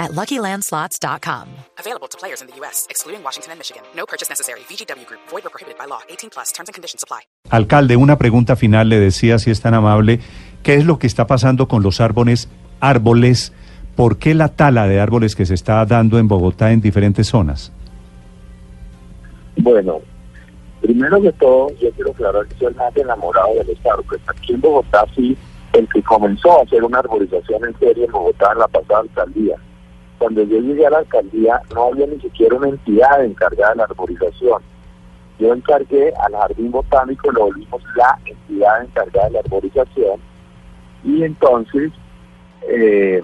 at LuckyLandSlots.com. Available to players in the U.S., excluding Washington and Michigan. No purchase necessary. VGW Group. Void or prohibited by law. 18 plus. Terms and conditions apply. Alcalde, una pregunta final. Le decía, si es tan amable, ¿qué es lo que está pasando con los árboles? árboles ¿Por qué la tala de árboles que se está dando en Bogotá en diferentes zonas? Bueno, primero que todo, yo quiero aclarar que soy más enamorado de los árboles. Aquí en Bogotá sí, el que comenzó a hacer una arborización en serie en Bogotá en la pasada alcaldía. Cuando yo llegué a la alcaldía no había ni siquiera una entidad encargada de la arborización. Yo encargué al Jardín Botánico, lo volvimos la entidad encargada de la arborización y entonces eh,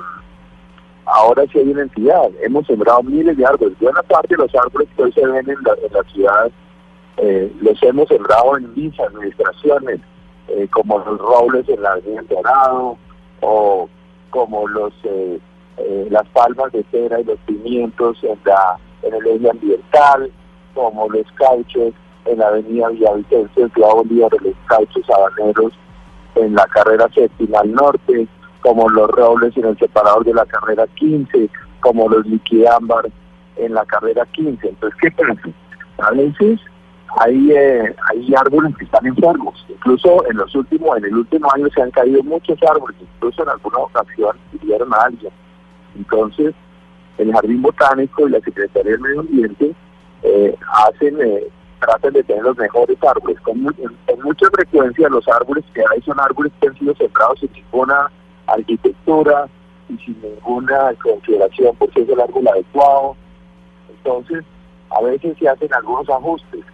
ahora sí hay una entidad. Hemos sembrado miles de árboles. Buena parte de los árboles que hoy se ven en la, ciudad eh, los hemos sembrado en mis administraciones, eh, como los robles en la Avenida Dorado o como los eh, las palmas de cera y los pimientos en la en el eje ambiental, como los cauchos en la Avenida Villavicencio, en Ciudad Bolívar, los cauchos habaneros en la carrera séptima norte, como los robles en el separador de la carrera 15, como los liquidámbar en la carrera 15. Entonces, ¿qué pasa? A veces hay, eh, hay árboles que están enfermos. Incluso en los últimos, en el último año se han caído muchos árboles, incluso en alguna ocasión hirieron a alguien. Entonces, el Jardín Botánico y la Secretaría del Medio Ambiente eh, hacen, eh, tratan de tener los mejores árboles. Con, con mucha frecuencia los árboles que hay son árboles que han sido sembrados sin ninguna arquitectura y sin ninguna consideración por si es el árbol adecuado. Entonces, a veces se hacen algunos ajustes.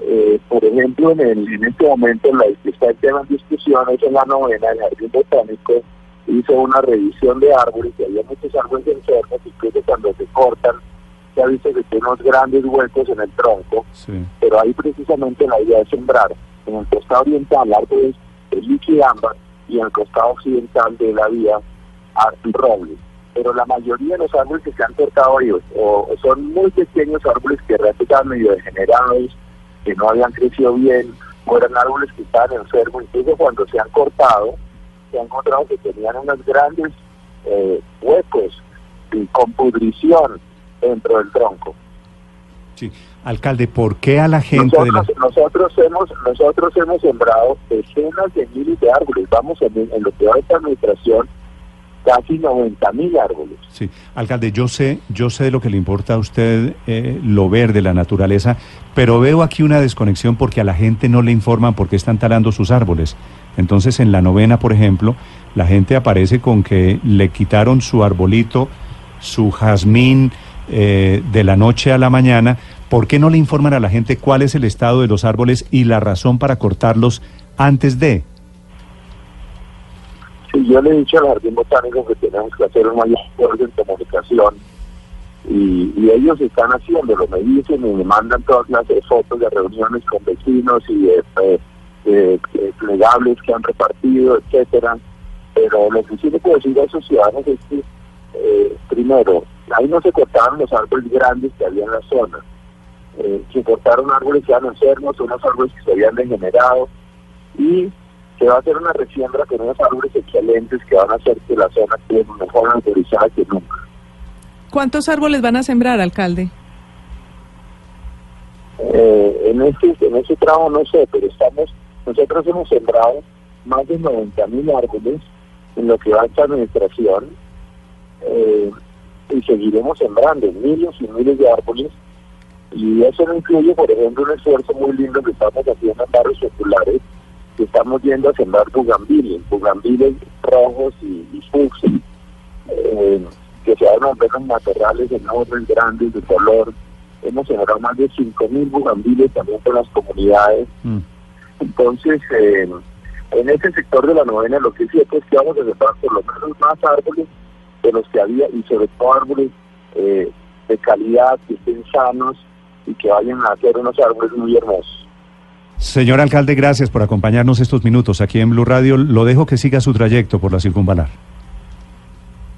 Eh, por ejemplo, en, el, en este momento, la está el tema en discusión es en la novena, el Jardín Botánico hizo una revisión de árboles, y había muchos árboles enfermos, incluso cuando se cortan, se ha visto que tiene unos grandes huecos en el tronco, pero ahí precisamente la idea es sembrar en el costado oriental árboles de liquidámbar y en el costado occidental de la vía roble. Pero la mayoría de los árboles que se han cortado hoy o, son muy pequeños árboles que realmente estaban medio degenerados, que no habían crecido bien, o eran árboles que estaban enfermos, incluso cuando se han cortado, se han encontrado que tenían unos grandes eh, huecos y con pudrición dentro del tronco. Sí. Alcalde, ¿por qué a la gente nosotros, de nosotros hemos nosotros hemos sembrado decenas de miles de árboles. Vamos en, lo que va esta administración casi 90 mil árboles. Sí, alcalde, yo sé, yo sé de lo que le importa a usted eh, lo verde, la naturaleza, pero veo aquí una desconexión porque a la gente no le informan por qué están talando sus árboles. Entonces, en la novena, por ejemplo, la gente aparece con que le quitaron su arbolito, su jazmín, eh, de la noche a la mañana, ¿por qué no le informan a la gente cuál es el estado de los árboles y la razón para cortarlos antes de? Sí, yo le he dicho al Jardín Botánico que tenemos que hacer un mayor esfuerzo en comunicación y, ellos están haciéndolo, me dicen y me mandan todas las fotos de reuniones con vecinos y de, plegables que han repartido, etcétera. Pero lo que sí le puedo decir a esos ciudadanos es que, eh, primero, Ahí no se cortaron los árboles grandes que había en la zona. Eh, se cortaron árboles que eran enfermos, unos árboles que se habían degenerado y se va a hacer una resiembra con unos árboles excelentes que van a hacer que la zona esté mejor autorizada que nunca. ¿Cuántos árboles van a sembrar, alcalde? Eh, en este en este trabajo no sé, pero estamos nosotros hemos sembrado más de 90 mil árboles en lo que va a esta administración. Eh, y seguiremos sembrando miles y miles de árboles. Y eso no incluye, por ejemplo, un esfuerzo muy lindo que estamos haciendo en barrios populares, que estamos yendo a sembrar bugambiles, bugambiles rojos y, y eh, que se van a ver materiales enormes, grandes, de color. Hemos sembrado más de 5.000 bugambiles también por las comunidades. Mm. Entonces, eh, en ese sector de la novena, lo que es cierto es que vamos a sembrar por lo menos más árboles de los que había y sobre todo árboles eh, de calidad, que estén sanos y que vayan a hacer unos árboles muy hermosos. Señor alcalde, gracias por acompañarnos estos minutos aquí en Blue Radio. Lo dejo que siga su trayecto por la circunvalar.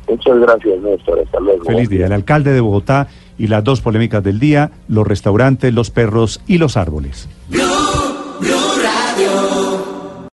Muchas gracias, Néstor. Hasta luego. Feliz día. El alcalde de Bogotá y las dos polémicas del día, los restaurantes, los perros y los árboles. Blue.